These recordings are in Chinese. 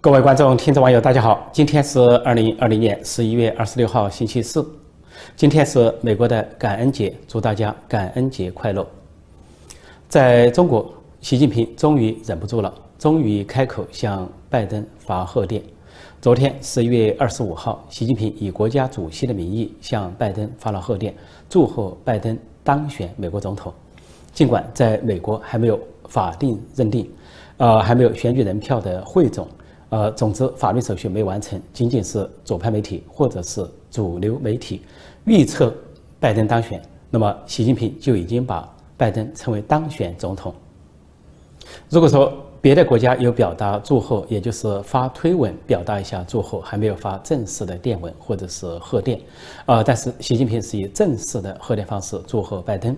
各位观众、听众、网友，大家好！今天是二零二零年十一月二十六号，星期四。今天是美国的感恩节，祝大家感恩节快乐。在中国，习近平终于忍不住了，终于开口向拜登发贺电。昨天十一月二十五号，习近平以国家主席的名义向拜登发了贺电，祝贺拜登当选美国总统。尽管在美国还没有法定认定，呃，还没有选举人票的汇总。呃，总之，法律手续没完成，仅仅是左派媒体或者是主流媒体预测拜登当选，那么习近平就已经把拜登称为当选总统。如果说别的国家有表达祝贺，也就是发推文表达一下祝贺，还没有发正式的电文或者是贺电，呃，但是习近平是以正式的贺电方式祝贺拜登，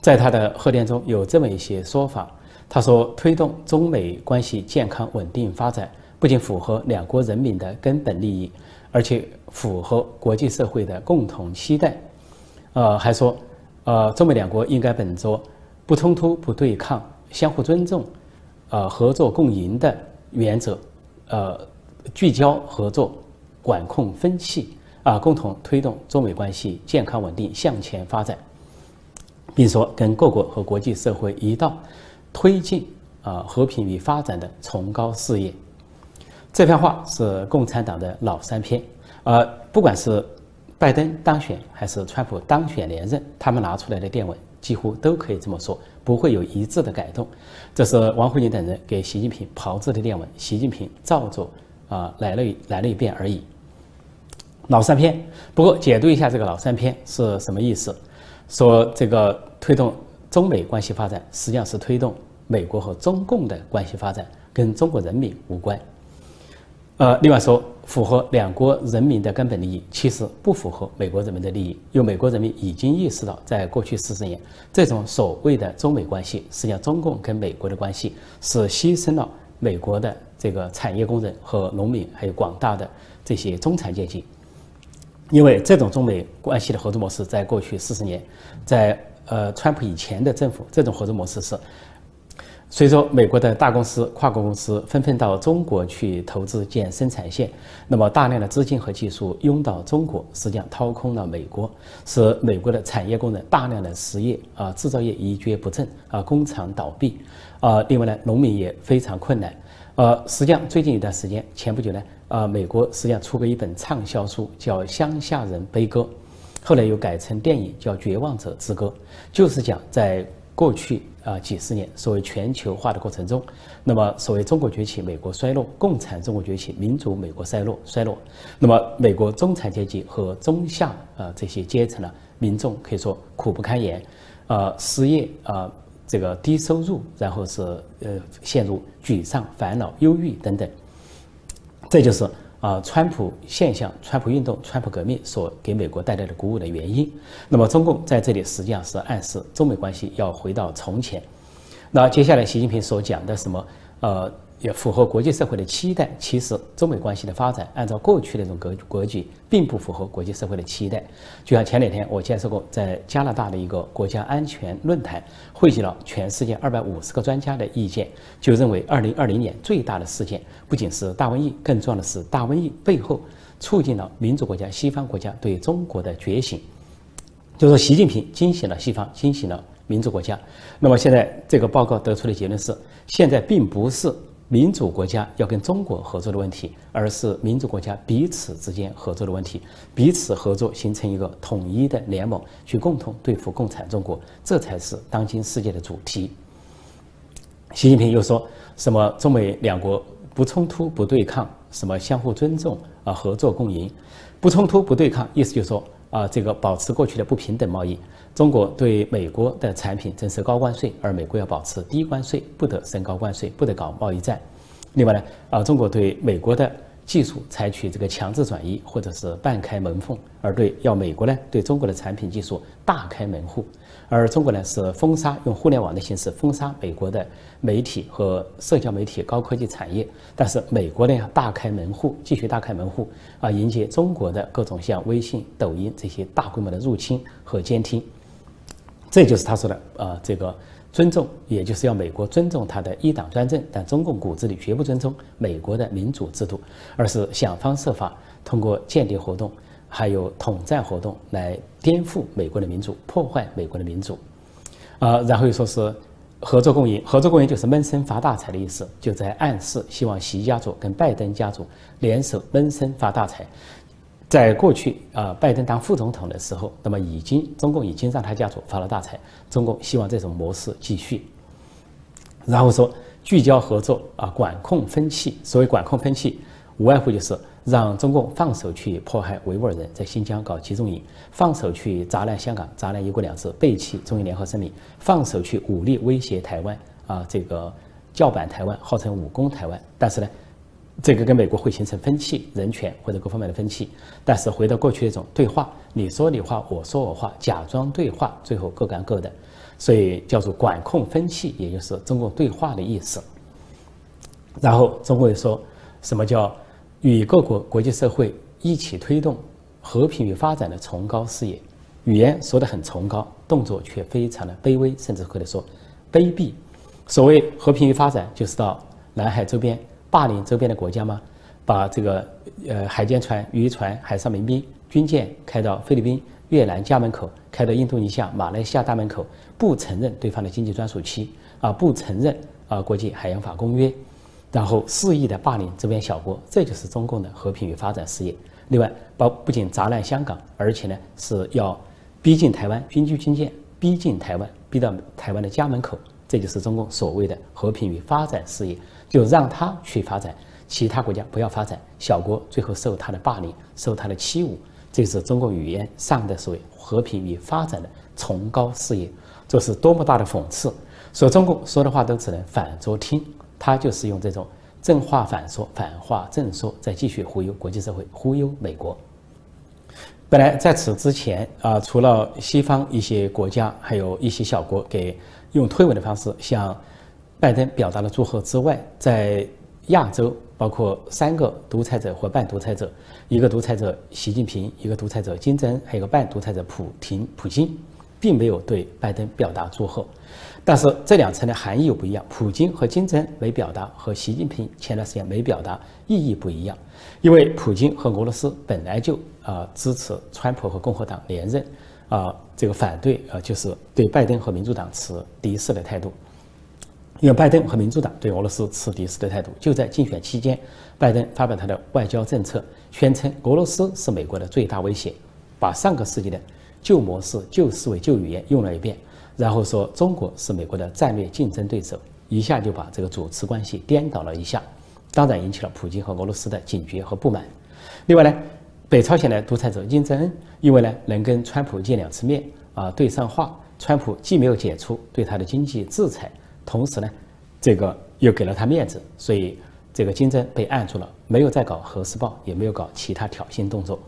在他的贺电中有这么一些说法，他说推动中美关系健康稳定发展。不仅符合两国人民的根本利益，而且符合国际社会的共同期待。呃，还说，呃，中美两国应该本着不冲突、不对抗、相互尊重、呃合作共赢的原则，呃，聚焦合作，管控分歧，啊，共同推动中美关系健康稳定向前发展，并说跟各国和国际社会一道推进啊和平与发展的崇高事业。这番话是共产党的老三篇，呃，不管是拜登当选还是川普当选连任，他们拿出来的电文几乎都可以这么说，不会有一致的改动。这是王沪宁等人给习近平炮制的电文，习近平照着啊来了来了一遍而已。老三篇，不过解读一下这个老三篇是什么意思？说这个推动中美关系发展，实际上是推动美国和中共的关系发展，跟中国人民无关。呃，另外说，符合两国人民的根本利益，其实不符合美国人民的利益。因为美国人民已经意识到，在过去四十年，这种所谓的中美关系，实际上中共跟美国的关系是牺牲了美国的这个产业工人和农民，还有广大的这些中产阶级。因为这种中美关系的合作模式，在过去四十年，在呃川普以前的政府，这种合作模式是。随着美国的大公司、跨国公司纷纷到中国去投资建生产线，那么大量的资金和技术涌到中国，实际上掏空了美国，使美国的产业工人大量的失业啊，制造业一蹶不振啊，工厂倒闭。啊，另外呢，农民也非常困难。呃，实际上最近一段时间，前不久呢，啊，美国实际上出过一本畅销书，叫《乡下人悲歌》，后来又改成电影叫《绝望者之歌》，就是讲在。过去啊几十年，所谓全球化的过程中，那么所谓中国崛起，美国衰落，共产中国崛起，民主美国衰落衰落，那么美国中产阶级和中下啊这些阶层呢，民众可以说苦不堪言，呃失业啊这个低收入，然后是呃陷入沮丧、烦恼、忧郁等等，这就是。啊，川普现象、川普运动、川普革命所给美国带来的鼓舞的原因。那么，中共在这里实际上是暗示中美关系要回到从前。那接下来，习近平所讲的什么？呃。也符合国际社会的期待。其实，中美关系的发展按照过去那种格格局，并不符合国际社会的期待。就像前两天我介绍过，在加拿大的一个国家安全论坛，汇集了全世界二百五十个专家的意见，就认为二零二零年最大的事件不仅是大瘟疫，更重要的是大瘟疫背后促进了民主国家、西方国家对中国的觉醒。就说习近平惊醒了西方，惊醒了民主国家。那么现在这个报告得出的结论是，现在并不是。民主国家要跟中国合作的问题，而是民主国家彼此之间合作的问题，彼此合作形成一个统一的联盟，去共同对付共产中国，这才是当今世界的主题。习近平又说什么中美两国不冲突不对抗，什么相互尊重啊，合作共赢，不冲突不对抗，意思就是说啊，这个保持过去的不平等贸易。中国对美国的产品征收高关税，而美国要保持低关税，不得升高关税，不得搞贸易战。另外呢，啊，中国对美国的技术采取这个强制转移或者是半开门缝，而对要美国呢对中国的产品技术大开门户，而中国呢是封杀，用互联网的形式封杀美国的媒体和社交媒体高科技产业。但是美国呢要大开门户，继续大开门户啊，迎接中国的各种像微信、抖音这些大规模的入侵和监听。这就是他说的，呃，这个尊重，也就是要美国尊重他的一党专政，但中共骨子里绝不尊重美国的民主制度，而是想方设法通过间谍活动，还有统战活动来颠覆美国的民主，破坏美国的民主。啊，然后又说是合作共赢，合作共赢就是闷声发大财的意思，就在暗示希望习家族跟拜登家族联手闷声发大财。在过去啊，拜登当副总统的时候，那么已经中共已经让他家族发了大财。中共希望这种模式继续，然后说聚焦合作啊，管控分歧。所谓管控分歧，无外乎就是让中共放手去迫害维吾尔人，在新疆搞集中营，放手去砸烂香港，砸烂一国两制，背弃中英联合声明，放手去武力威胁台湾啊，这个叫板台湾，号称武攻台湾。但是呢？这个跟美国会形成分歧，人权或者各方面的分歧。但是回到过去那种对话，你说你话，我说我话，假装对话，最后各干各的，所以叫做管控分歧，也就是中共对话的意思。然后中国又说什么叫与各国国际社会一起推动和平与发展的崇高事业？语言说的很崇高，动作却非常的卑微，甚至可以说卑鄙。所谓和平与发展，就是到南海周边。霸凌周边的国家吗？把这个呃海监船、渔船、海上民兵、军舰开到菲律宾、越南家门口，开到印度尼西亚、马来西亚大门口，不承认对方的经济专属区啊，不承认啊国际海洋法公约，然后肆意的霸凌周边小国，这就是中共的和平与发展事业。另外，包不仅砸烂香港，而且呢是要逼近台湾，军机军舰逼近台湾，逼到台湾的家门口，这就是中共所谓的和平与发展事业。就让他去发展，其他国家不要发展，小国最后受他的霸凌，受他的欺侮，这是中国语言上的所谓和平与发展的崇高事业，这是多么大的讽刺！说中共说的话都只能反着听，他就是用这种正话反说，反话正说，在继续忽悠国际社会，忽悠美国。本来在此之前啊，除了西方一些国家，还有一些小国给用推文的方式向。拜登表达了祝贺之外，在亚洲，包括三个独裁者或半独裁者，一个独裁者习近平，一个独裁者金正恩，还有一个半独裁者普廷普京，并没有对拜登表达祝贺。但是这两层的含义又不一样，普京和金正恩没表达，和习近平前段时间没表达，意义不一样。因为普京和俄罗斯本来就啊支持川普和共和党连任，啊这个反对啊就是对拜登和民主党持敌视的态度。因为拜登和民主党对俄罗斯持敌视的态度，就在竞选期间，拜登发表他的外交政策，宣称俄罗斯是美国的最大威胁，把上个世纪的旧模式、旧思维、旧语言用了一遍，然后说中国是美国的战略竞争对手，一下就把这个主次关系颠倒了一下，当然引起了普京和俄罗斯的警觉和不满。另外呢，北朝鲜的独裁者金正恩，因为呢能跟川普见两次面啊对上话，川普既没有解除对他的经济制裁。同时呢，这个又给了他面子，所以这个金正被按住了，没有再搞核试爆，也没有搞其他挑衅动作。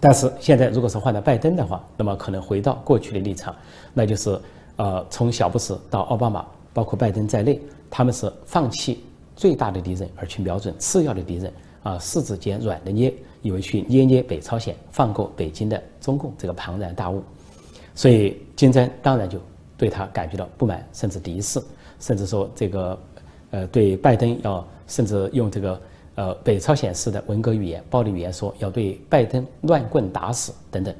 但是现在，如果是换到拜登的话，那么可能回到过去的立场，那就是呃，从小布什到奥巴马，包括拜登在内，他们是放弃最大的敌人，而去瞄准次要的敌人啊，柿子捡软的捏，以为去捏捏北朝鲜，放过北京的中共这个庞然大物，所以金正当然就。对他感觉到不满，甚至敌视，甚至说这个，呃，对拜登要甚至用这个呃北朝鲜式的文革语言、暴力语言说要对拜登乱棍打死等等。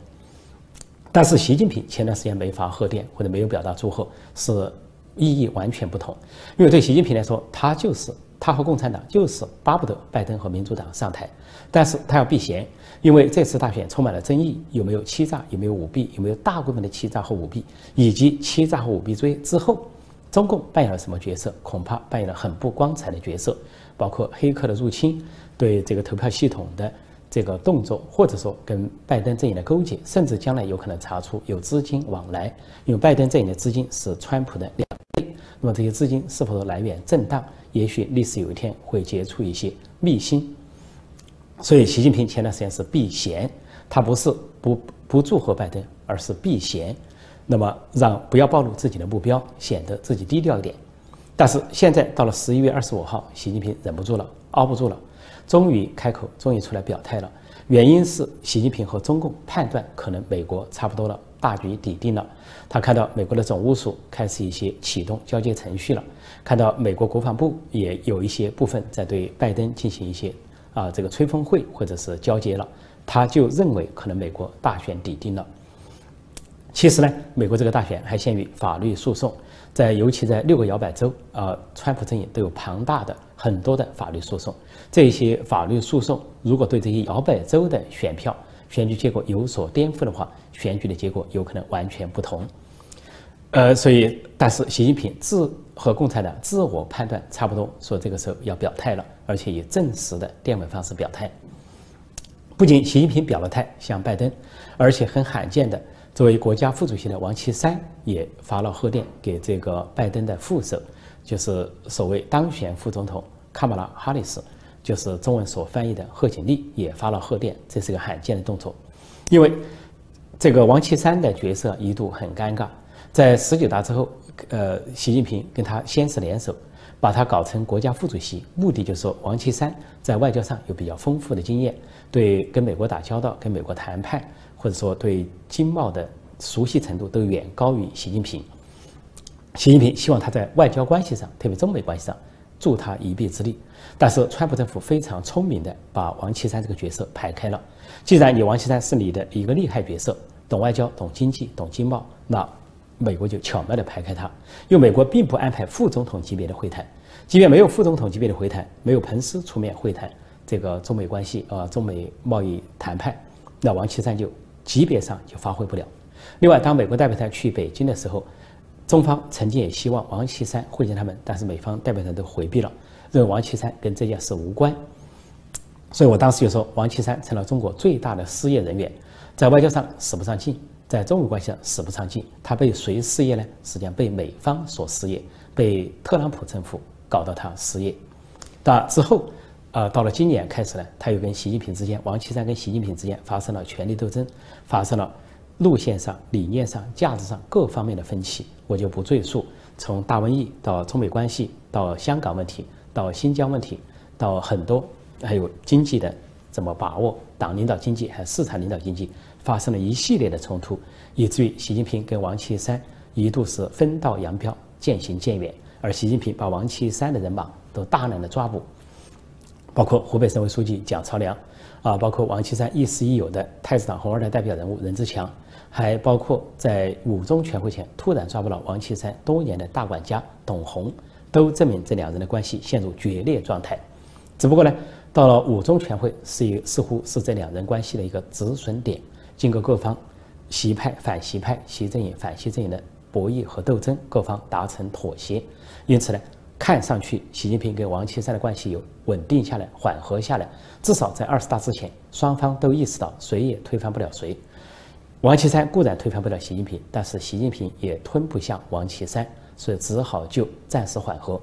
但是习近平前段时间没发贺电或者没有表达祝贺，是意义完全不同。因为对习近平来说，他就是他和共产党就是巴不得拜登和民主党上台，但是他要避嫌。因为这次大选充满了争议，有没有欺诈，有没有舞弊，有没有大规模的欺诈和舞弊，以及欺诈和舞弊罪之后，中共扮演了什么角色？恐怕扮演了很不光彩的角色，包括黑客的入侵，对这个投票系统的这个动作，或者说跟拜登阵营的勾结，甚至将来有可能查出有资金往来，因为拜登阵营的资金是川普的两倍，那么这些资金是否来源正当？也许历史有一天会结出一些秘辛。所以，习近平前段时间是避嫌，他不是不不祝贺拜登，而是避嫌，那么让不要暴露自己的目标，显得自己低调一点。但是现在到了十一月二十五号，习近平忍不住了，熬不住了，终于开口，终于出来表态了。原因是习近平和中共判断，可能美国差不多了，大局底定了。他看到美国的总务署开始一些启动交接程序了，看到美国国防部也有一些部分在对拜登进行一些啊这个吹风会或者是交接了，他就认为可能美国大选底定了。其实呢，美国这个大选还限于法律诉讼，在尤其在六个摇摆州，呃，川普阵营都有庞大的很多的法律诉讼。这些法律诉讼如果对这些摇摆州的选票、选举结果有所颠覆的话，选举的结果有可能完全不同。呃，所以，但是习近平自和共产党自我判断差不多，说这个时候要表态了，而且以正式的电文方式表态。不仅习近平表了态向拜登，而且很罕见的。作为国家副主席的王岐山也发了贺电给这个拜登的副手，就是所谓当选副总统卡马拉哈里斯，就是中文所翻译的贺锦丽也发了贺电，这是个罕见的动作。因为这个王岐山的角色一度很尴尬，在十九大之后，呃，习近平跟他先是联手，把他搞成国家副主席，目的就是说王岐山在外交上有比较丰富的经验，对跟美国打交道、跟美国谈判。或者说对经贸的熟悉程度都远高于习近平。习近平希望他在外交关系上，特别中美关系上，助他一臂之力。但是川普政府非常聪明的把王岐山这个角色排开了。既然你王岐山是你的一个厉害角色，懂外交、懂经济、懂经贸，那美国就巧妙的排开他。因为美国并不安排副总统级别的会谈，即便没有副总统级别的会谈，没有彭斯出面会谈这个中美关系啊，中美贸易谈判，那王岐山就。级别上就发挥不了。另外，当美国代表团去北京的时候，中方曾经也希望王岐山会见他们，但是美方代表团都回避了，认为王岐山跟这件事无关。所以我当时就说，王岐山成了中国最大的失业人员，在外交上使不上劲，在中美关系上使不上劲。他被谁失业呢？实际上被美方所失业，被特朗普政府搞到他失业。那之后。呃，到了今年开始呢，他又跟习近平之间，王岐山跟习近平之间发生了权力斗争，发生了路线上、理念上、价值上各方面的分歧，我就不赘述。从大瘟疫到中美关系，到香港问题，到新疆问题，到很多还有经济的怎么把握，党领导经济还是市场领导经济，发生了一系列的冲突，以至于习近平跟王岐山一度是分道扬镳、渐行渐远，而习近平把王岐山的人马都大量的抓捕。包括湖北省委书记蒋朝良，啊，包括王岐山亦师亦友的太子党红二代代表人物任志强，还包括在五中全会前突然抓捕了王岐山多年的大管家董洪，都证明这两人的关系陷入决裂状态。只不过呢，到了五中全会，是一似乎是这两人关系的一个止损点。经过各方习派反习派、习阵营反习阵营的博弈和斗争，各方达成妥协，因此呢。看上去，习近平跟王岐山的关系有稳定下来、缓和下来。至少在二十大之前，双方都意识到谁也推翻不了谁。王岐山固然推翻不了习近平，但是习近平也吞不下王岐山，所以只好就暂时缓和。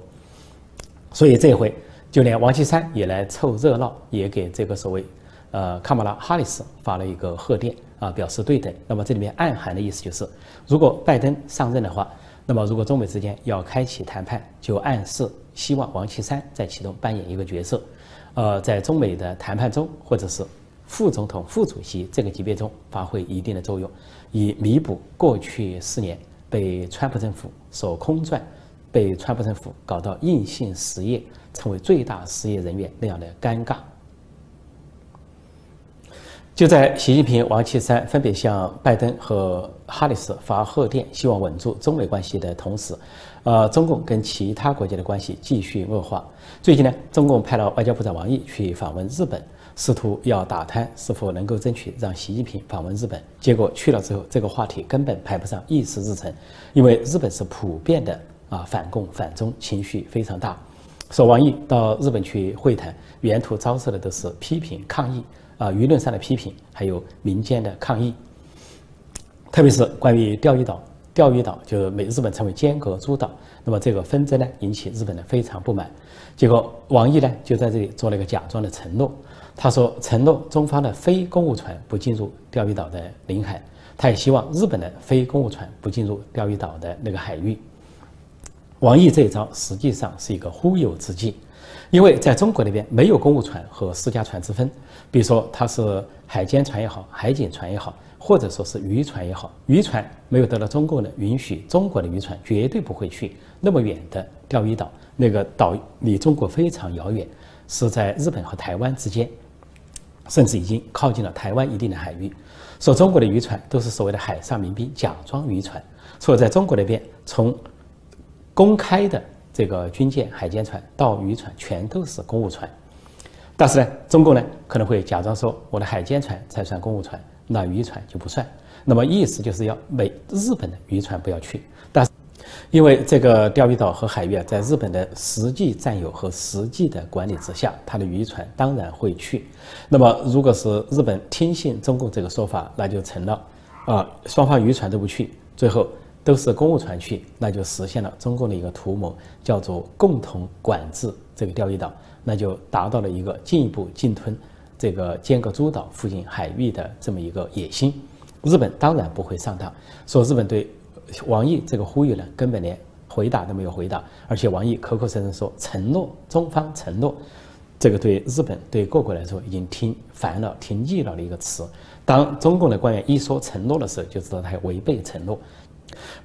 所以这回就连王岐山也来凑热闹，也给这个所谓呃卡马拉哈里斯发了一个贺电啊，表示对等。那么这里面暗含的意思就是，如果拜登上任的话。那么，如果中美之间要开启谈判，就暗示希望王岐山在其中扮演一个角色，呃，在中美的谈判中，或者是副总统、副主席这个级别中发挥一定的作用，以弥补过去四年被川普政府所空转、被川普政府搞到硬性失业、成为最大失业人员那样的尴尬。就在习近平、王岐山分别向拜登和哈里斯发贺电，希望稳住中美关系的同时，呃，中共跟其他国家的关系继续恶化。最近呢，中共派了外交部长王毅去访问日本，试图要打探是否能够争取让习近平访问日本。结果去了之后，这个话题根本排不上议事日程，因为日本是普遍的啊反共反中情绪非常大。说王毅到日本去会谈，沿途遭受的都是批评抗议。啊，舆论上的批评，还有民间的抗议，特别是关于钓鱼岛，钓鱼岛就美日本称为尖阁诸岛，那么这个纷争呢，引起日本的非常不满。结果王毅呢，就在这里做了一个假装的承诺，他说承诺中方的非公务船不进入钓鱼岛的领海，他也希望日本的非公务船不进入钓鱼岛的那个海域。王毅这一招实际上是一个忽悠之计，因为在中国那边没有公务船和私家船之分，比如说它是海监船也好，海警船也好，或者说是渔船也好，渔船没有得到中共的允许，中国的渔船绝对不会去那么远的钓鱼岛，那个岛离中国非常遥远，是在日本和台湾之间，甚至已经靠近了台湾一定的海域。说中国的渔船都是所谓的海上民兵假装渔船，所以在中国那边从。公开的这个军舰、海监船到渔船全都是公务船，但是呢，中共呢可能会假装说我的海监船才算公务船，那渔船就不算。那么意思就是要美日本的渔船不要去，但是因为这个钓鱼岛和海域啊，在日本的实际占有和实际的管理之下，它的渔船当然会去。那么如果是日本听信中共这个说法，那就成了啊，双方渔船都不去，最后。都是公务船去，那就实现了中共的一个图谋，叫做共同管制这个钓鱼岛，那就达到了一个进一步进吞这个尖阁诸岛附近海域的这么一个野心。日本当然不会上当，说日本对王毅这个呼吁呢，根本连回答都没有回答，而且王毅口口声声说承诺，中方承诺，这个对日本对各国来说已经听烦了、听腻了的一个词。当中共的官员一说承诺的时候，就知道他违背承诺。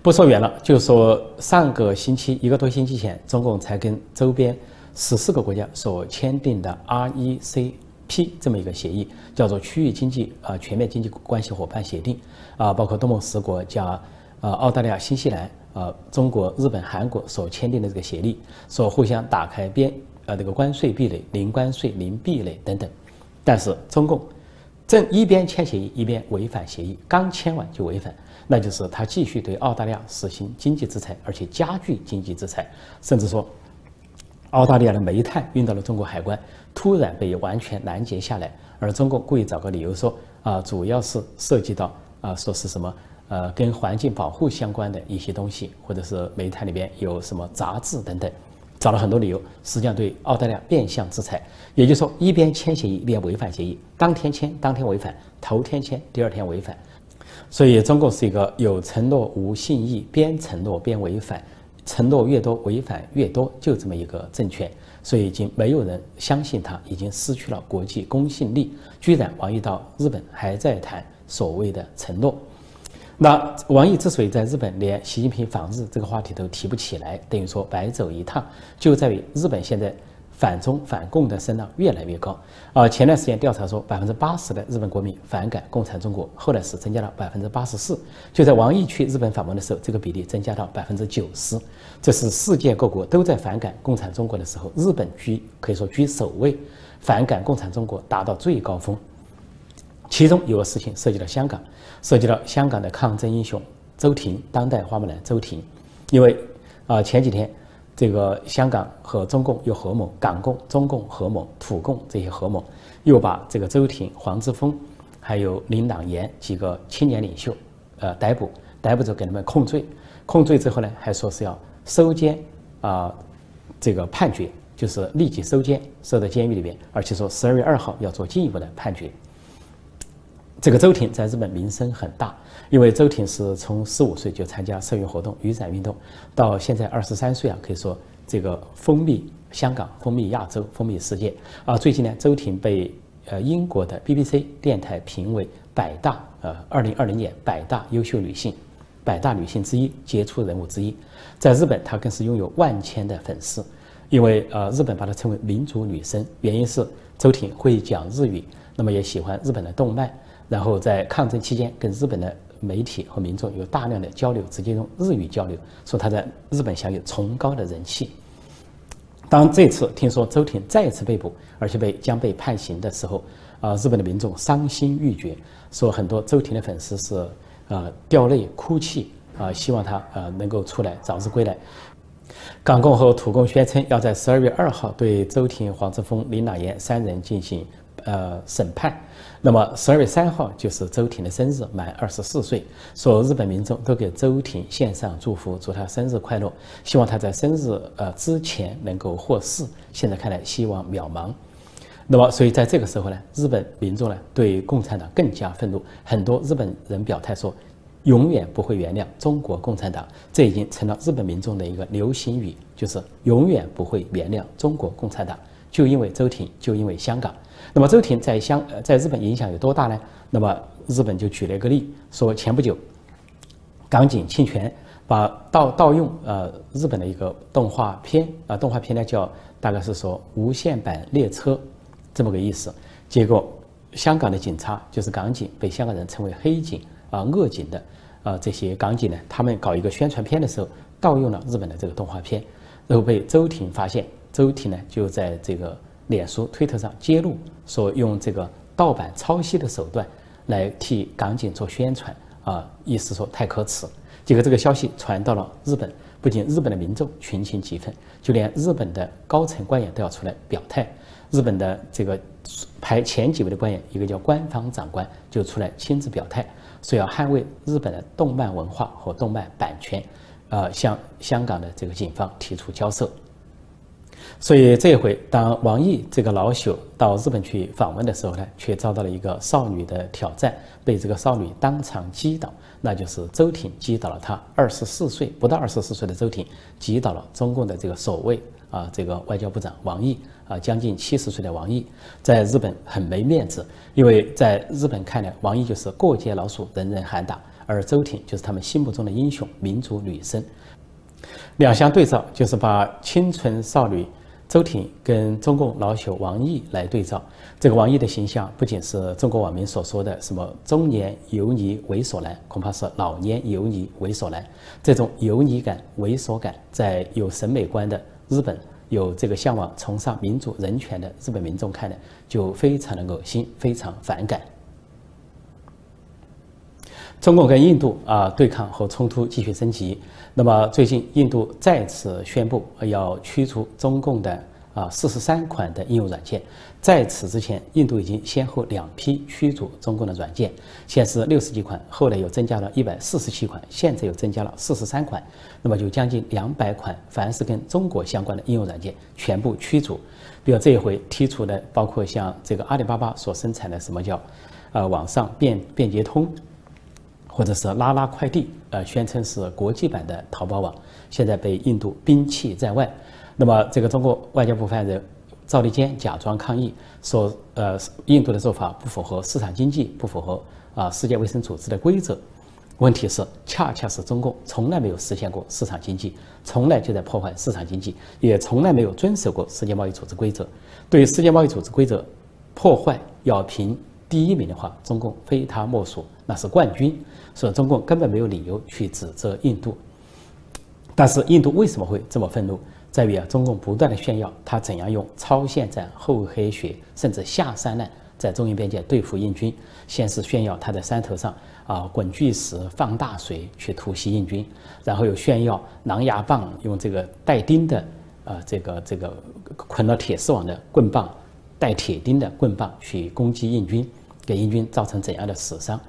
不说远了，就说上个星期一个多星期前，中共才跟周边十四个国家所签订的 RECP 这么一个协议，叫做区域经济啊全面经济关系伙伴协定啊，包括东盟十国加呃澳大利亚、新西兰呃、中国、日本、韩国所签订的这个协议，说互相打开边呃这个关税壁垒，零关税、零壁垒等等。但是中共正一边签协议，一边违反协议，刚签完就违反。那就是他继续对澳大利亚实行经济制裁，而且加剧经济制裁，甚至说，澳大利亚的煤炭运到了中国海关，突然被完全拦截下来，而中国故意找个理由说啊，主要是涉及到啊，说是什么呃，跟环境保护相关的一些东西，或者是煤炭里边有什么杂质等等，找了很多理由，实际上对澳大利亚变相制裁，也就是说，一边签协议，一边违反协议，当天签当天违反，头天签第二天违反。所以，中共是一个有承诺无信义，边承诺边违反，承诺越多，违反越多，就这么一个政权。所以，已经没有人相信他，已经失去了国际公信力。居然王毅到日本还在谈所谓的承诺。那王毅之所以在日本连习近平访日这个话题都提不起来，等于说白走一趟，就在于日本现在。反中反共的声浪越来越高啊！前段时间调查说，百分之八十的日本国民反感共产中国，后来是增加了百分之八十四。就在王毅去日本访问的时候，这个比例增加到百分之九十。这是世界各国都在反感共产中国的时候，日本居可以说居首位，反感共产中国达到最高峰。其中有个事情涉及到香港，涉及到香港的抗争英雄周庭，当代花木兰周庭，因为啊前几天。这个香港和中共又合谋，港共、中共合谋，土共这些合谋，又把这个周庭、黄之锋，还有林朗言几个青年领袖，呃，逮捕，逮捕之后给他们控罪，控罪之后呢，还说是要收监啊，这个判决就是立即收监，收到监狱里边，而且说十二月二号要做进一步的判决。这个周婷在日本名声很大，因为周婷是从十五岁就参加社运活动、雨伞运动，到现在二十三岁啊，可以说这个风靡香港、风靡亚洲、风靡世界啊。最近呢，周婷被呃英国的 BBC 电台评为百大呃二零二零年百大优秀女性、百大女性之一、杰出人物之一。在日本，她更是拥有万千的粉丝，因为呃日本把她称为民族女神，原因是周婷会讲日语，那么也喜欢日本的动漫。然后在抗争期间，跟日本的媒体和民众有大量的交流，直接用日语交流，说他在日本享有崇高的人气。当这次听说周婷再次被捕，而且被将被判刑的时候，啊，日本的民众伤心欲绝，说很多周婷的粉丝是啊掉泪哭泣啊，希望他呃能够出来早日归来。港共和土共宣称要在十二月二号对周婷、黄之锋、林朗言三人进行。呃，审判。那么十二月三号就是周婷的生日，满二十四岁。所有日本民众都给周婷献上祝福，祝他生日快乐，希望他在生日呃之前能够获释。现在看来希望渺茫。那么，所以在这个时候呢，日本民众呢对共产党更加愤怒。很多日本人表态说，永远不会原谅中国共产党。这已经成了日本民众的一个流行语，就是永远不会原谅中国共产党。就因为周庭，就因为香港。那么周庭在香呃在日本影响有多大呢？那么日本就举了一个例，说前不久，港警侵权，把盗盗用呃日本的一个动画片啊，动画片呢叫大概是说无限版列车这么个意思。结果香港的警察就是港警，被香港人称为黑警啊恶警的啊这些港警呢，他们搞一个宣传片的时候盗用了日本的这个动画片，然后被周庭发现。周婷呢就在这个脸书、推特上揭露，说用这个盗版抄袭的手段来替港警做宣传啊，意思说太可耻。结果这个消息传到了日本，不仅日本的民众群情激愤，就连日本的高层官员都要出来表态。日本的这个排前几位的官员，一个叫官方长官就出来亲自表态，说要捍卫日本的动漫文化和动漫版权，呃，向香港的这个警方提出交涉。所以这回，当王毅这个老朽到日本去访问的时候呢，却遭到了一个少女的挑战，被这个少女当场击倒。那就是周挺击倒了他二十四岁不到二十四岁的周挺，击倒了中共的这个首位啊这个外交部长王毅啊将近七十岁的王毅，在日本很没面子，因为在日本看来，王毅就是过街老鼠，人人喊打，而周挺就是他们心目中的英雄，民族女神。两相对照，就是把清纯少女。周挺跟中共老朽王毅来对照，这个王毅的形象不仅是中国网民所说的什么中年油腻猥琐男，恐怕是老年油腻猥琐男。这种油腻感、猥琐感，在有审美观的日本、有这个向往崇尚民主人权的日本民众看来，就非常的恶心，非常反感。中共跟印度啊对抗和冲突继续升级。那么最近，印度再次宣布要驱逐中共的啊四十三款的应用软件。在此之前，印度已经先后两批驱逐中共的软件，先是六十几款，后来又增加了一百四十七款，现在又增加了四十三款。那么就将近两百款，凡是跟中国相关的应用软件全部驱逐。比如这一回剔除的，包括像这个阿里巴巴所生产的什么叫呃网上便便捷通。或者是拉拉快递，呃，宣称是国际版的淘宝网，现在被印度摒弃在外。那么，这个中国外交部发言人赵立坚假装抗议说，呃，印度的做法不符合市场经济，不符合啊世界卫生组织的规则。问题是，恰恰是中共从来没有实现过市场经济，从来就在破坏市场经济，也从来没有遵守过世界贸易组织规则。对世界贸易组织规则破坏要评第一名的话，中共非他莫属，那是冠军。所以中共根本没有理由去指责印度，但是印度为什么会这么愤怒？在于啊，中共不断的炫耀他怎样用超限战、厚黑学，甚至下三滥，在中印边界对付印军。先是炫耀他在山头上啊滚巨石、放大水去突袭印军，然后又炫耀狼牙棒用这个带钉的啊这个这个捆了铁丝网的棍棒，带铁钉的棍棒去攻击印军，给印军造成怎样的死伤？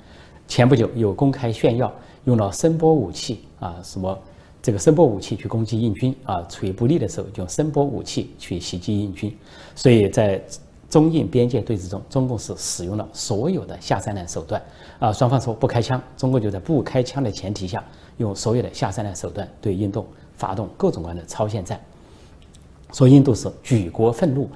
前不久有公开炫耀用了声波武器啊，什么这个声波武器去攻击印军啊，处于不利的时候就用声波武器去袭击印军，所以在中印边界对峙中，中共是使用了所有的下三滥手段啊。双方说不开枪，中共就在不开枪的前提下，用所有的下三滥手段对印度发动各种各样的超限战。说印度是举国愤怒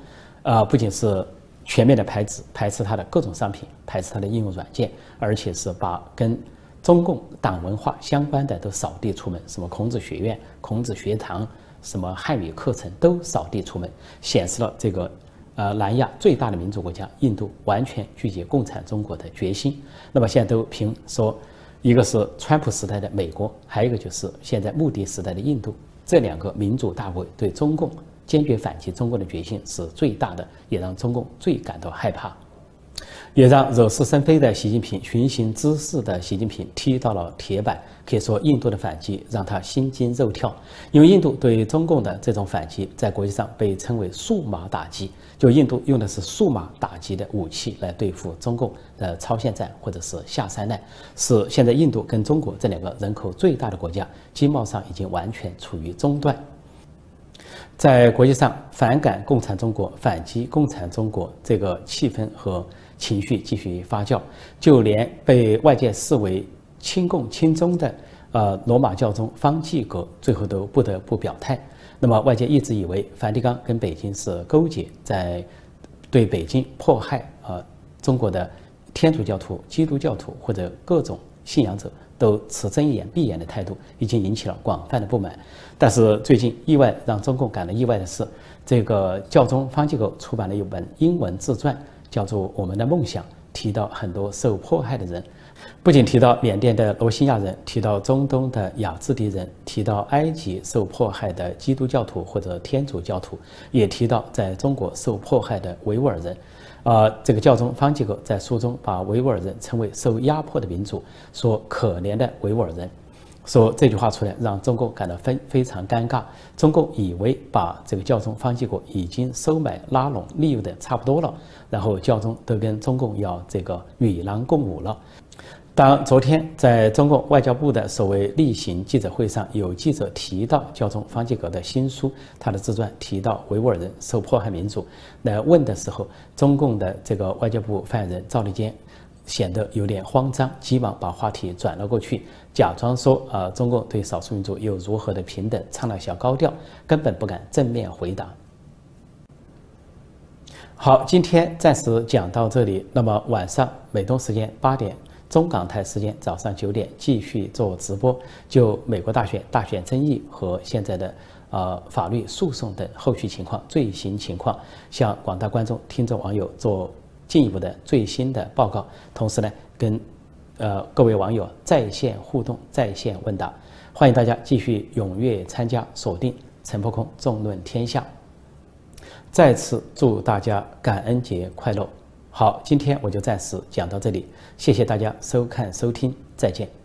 啊，不仅是。全面的排斥排斥它的各种商品，排斥它的应用软件，而且是把跟中共党文化相关的都扫地出门，什么孔子学院、孔子学堂、什么汉语课程都扫地出门，显示了这个呃南亚最大的民主国家印度完全拒绝共产中国的决心。那么现在都评说，一个是川普时代的美国，还有一个就是现在穆迪时代的印度，这两个民主大国对中共。坚决反击中共的决心是最大的，也让中共最感到害怕，也让惹是生非的习近平、寻衅滋事的习近平踢到了铁板。可以说，印度的反击让他心惊肉跳，因为印度对中共的这种反击，在国际上被称为“数码打击”，就印度用的是数码打击的武器来对付中共的超限战或者是下三滥，是现在印度跟中国这两个人口最大的国家，经贸上已经完全处于中断。在国际上，反感共产中国、反击共产中国这个气氛和情绪继续发酵，就连被外界视为亲共亲中的呃罗马教宗方济各最后都不得不表态。那么外界一直以为梵蒂冈跟北京是勾结，在对北京迫害啊中国的天主教徒、基督教徒或者各种信仰者都持睁一眼闭眼的态度，已经引起了广泛的不满。但是最近意外让中共感到意外的是，这个教宗方济各出版了一本英文自传，叫做《我们的梦想》，提到很多受迫害的人。不仅提到缅甸的罗兴亚人，提到中东的雅兹迪人，提到埃及受迫害的基督教徒或者天主教徒，也提到在中国受迫害的维吾尔人。啊，这个教宗方济各在书中把维吾尔人称为受压迫的民族，说可怜的维吾尔人。说这句话出来，让中共感到非非常尴尬。中共以为把这个教宗方济各已经收买拉拢利用的差不多了，然后教宗都跟中共要这个与狼共舞了。当昨天在中共外交部的所谓例行记者会上，有记者提到教宗方济各的新书，他的自传提到维吾尔人受迫害民族，来问的时候，中共的这个外交部发言人赵立坚。显得有点慌张，急忙把话题转了过去，假装说：“啊，中共对少数民族又如何的平等？”唱了小高调，根本不敢正面回答。好，今天暂时讲到这里。那么晚上美东时间八点，中港台时间早上九点继续做直播，就美国大选、大选争议和现在的呃法律诉讼等后续情况、最新情况，向广大观众、听众、网友做。进一步的最新的报告，同时呢，跟呃各位网友在线互动、在线问答，欢迎大家继续踊跃参加，锁定陈破空纵论天下。再次祝大家感恩节快乐！好，今天我就暂时讲到这里，谢谢大家收看收听，再见。